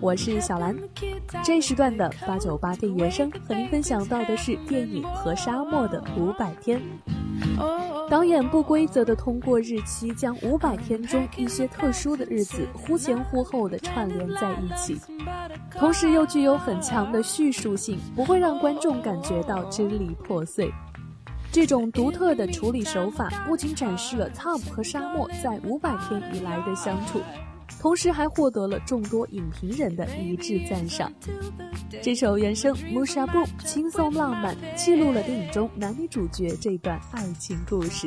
我是小兰。这时段的八九八电影原声和您分享到的是电影《和沙漠的五百天》。导演不规则的通过日期，将五百天中一些特殊的日子忽前忽后的串联在一起，同时又具有很强的叙述性，不会让观众感觉到支离破碎。这种独特的处理手法不仅展示了 Tom 和沙漠在五百天以来的相处，同时还获得了众多影评人的一致赞赏。这首原声《Musha b o 轻松浪漫，记录了电影中男女主角这段爱情故事。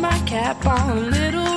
My cap on little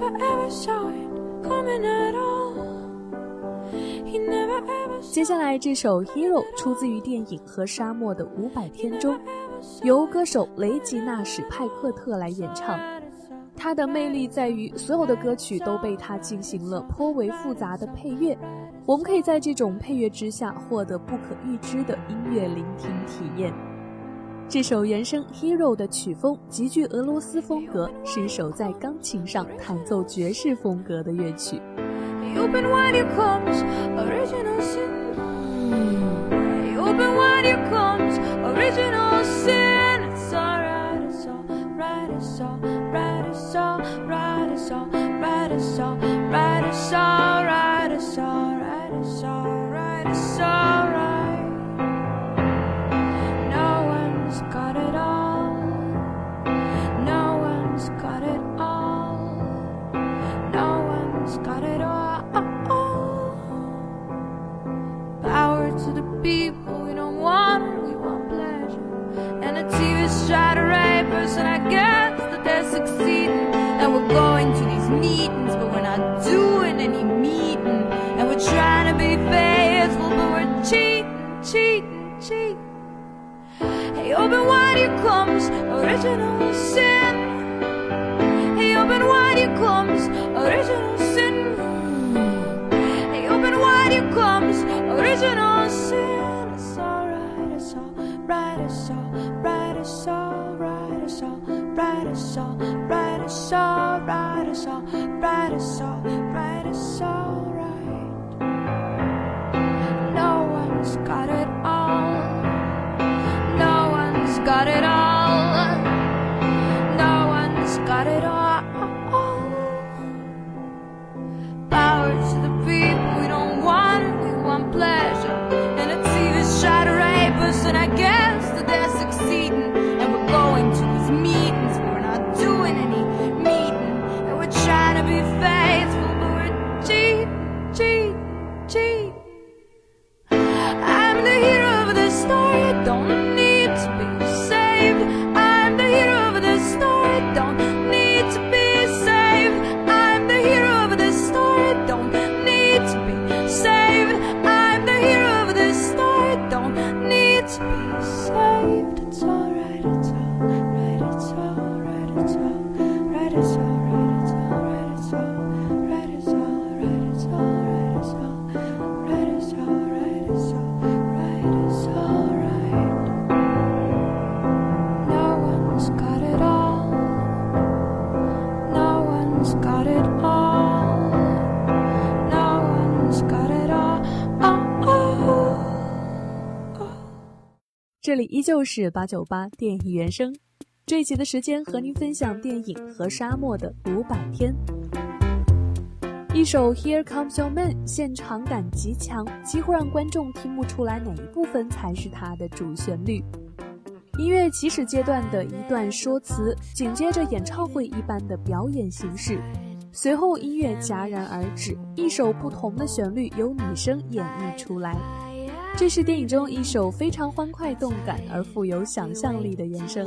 接下来这首《Hero》出自于电影《和沙漠的五百天》中，由歌手雷吉纳史派克特来演唱。他的魅力在于所有的歌曲都被他进行了颇为复杂的配乐，我们可以在这种配乐之下获得不可预知的音乐聆听体验。这首原声 hero 的曲风极具俄罗斯风格是一首在钢琴上弹奏爵士风格的乐曲。Song original sin. He open wide, here comes original sin. He open wide, here comes original sin. It's alright, it's alright, it's alright, it's alright, it's alright, it's alright, it's alright, it's alright, it's alright, it's alright. and I guess. 依旧是八九八电影原声，这一集的时间和您分享电影《和沙漠的五百天》。一首《Here Comes Your Man》现场感极强，几乎让观众听不出来哪一部分才是它的主旋律。音乐起始阶段的一段说辞，紧接着演唱会一般的表演形式，随后音乐戛然而止，一首不同的旋律由女声演绎出来。这是电影中一首非常欢快动感而富有想象力的原声。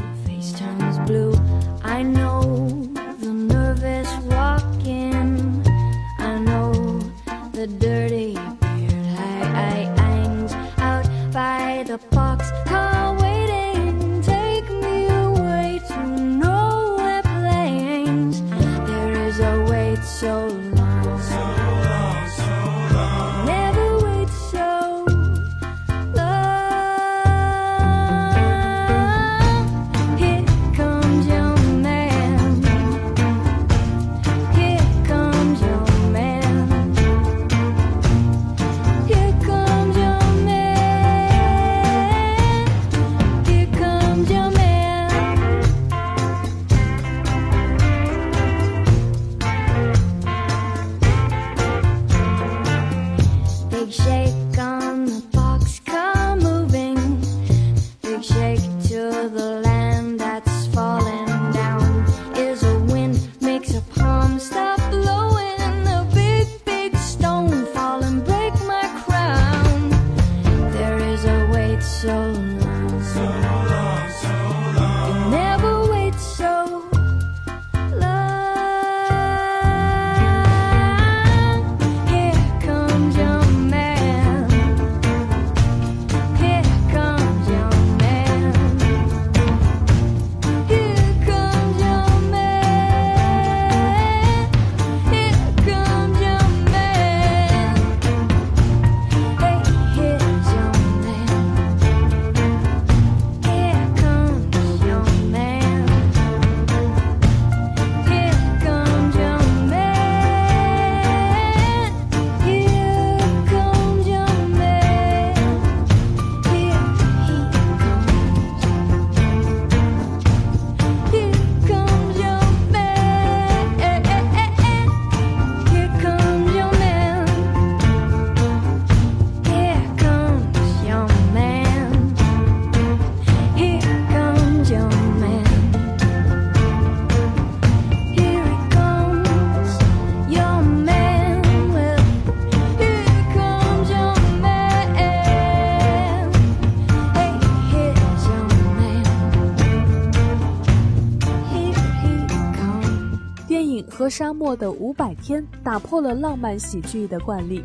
沙漠的五百天》打破了浪漫喜剧的惯例。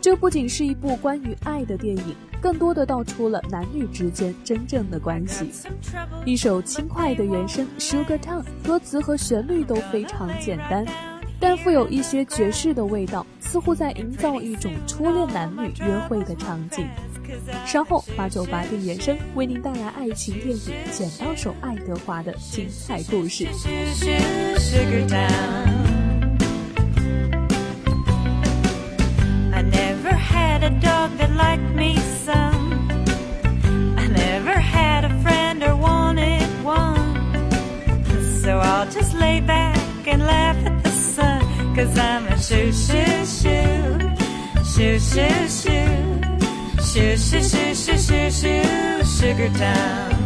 这不仅是一部关于爱的电影，更多的道出了男女之间真正的关系。一首轻快的原声《suger 唱》，歌词和旋律都非常简单，但富有一些爵士的味道。似乎在营造一种初恋男女约会的场景。稍后八九八电原声为您带来爱情电影《剪刀手爱德华》的精彩故事。just lay back and laugh at the. Cause I'm a shoo shoo shoo. Shoo shoo shoo. Shoo shoo shoo shoo shoo shoo. Sugar town.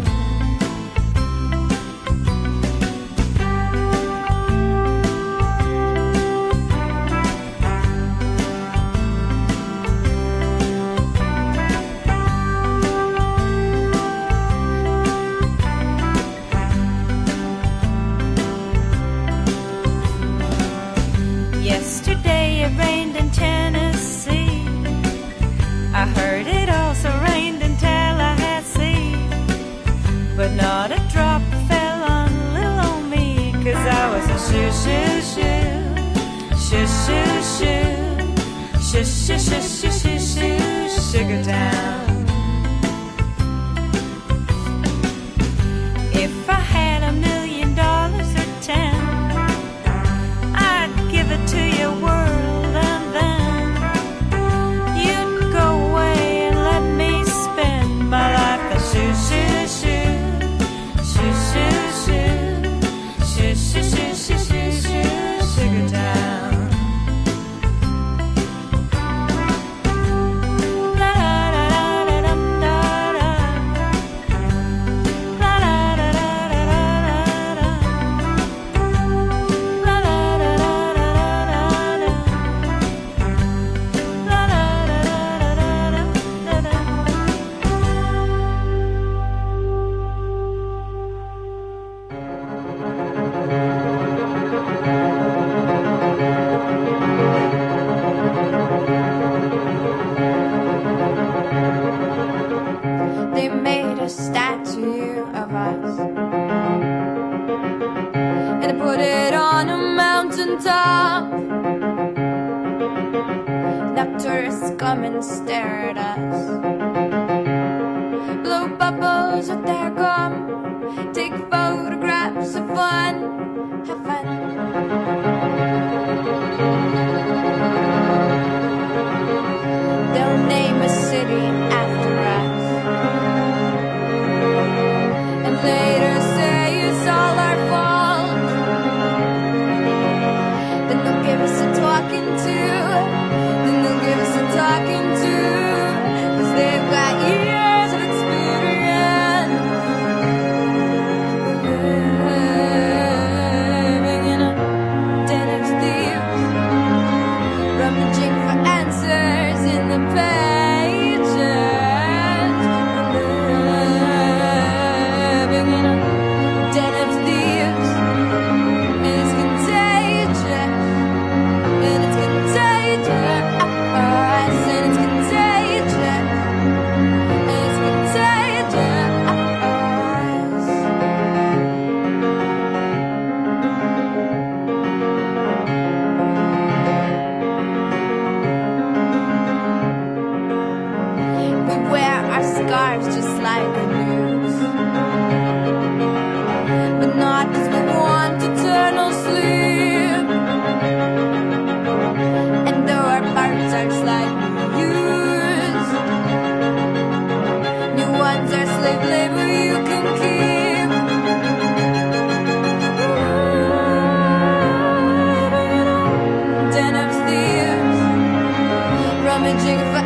Sugar town. photographs of fun. Have fun. changing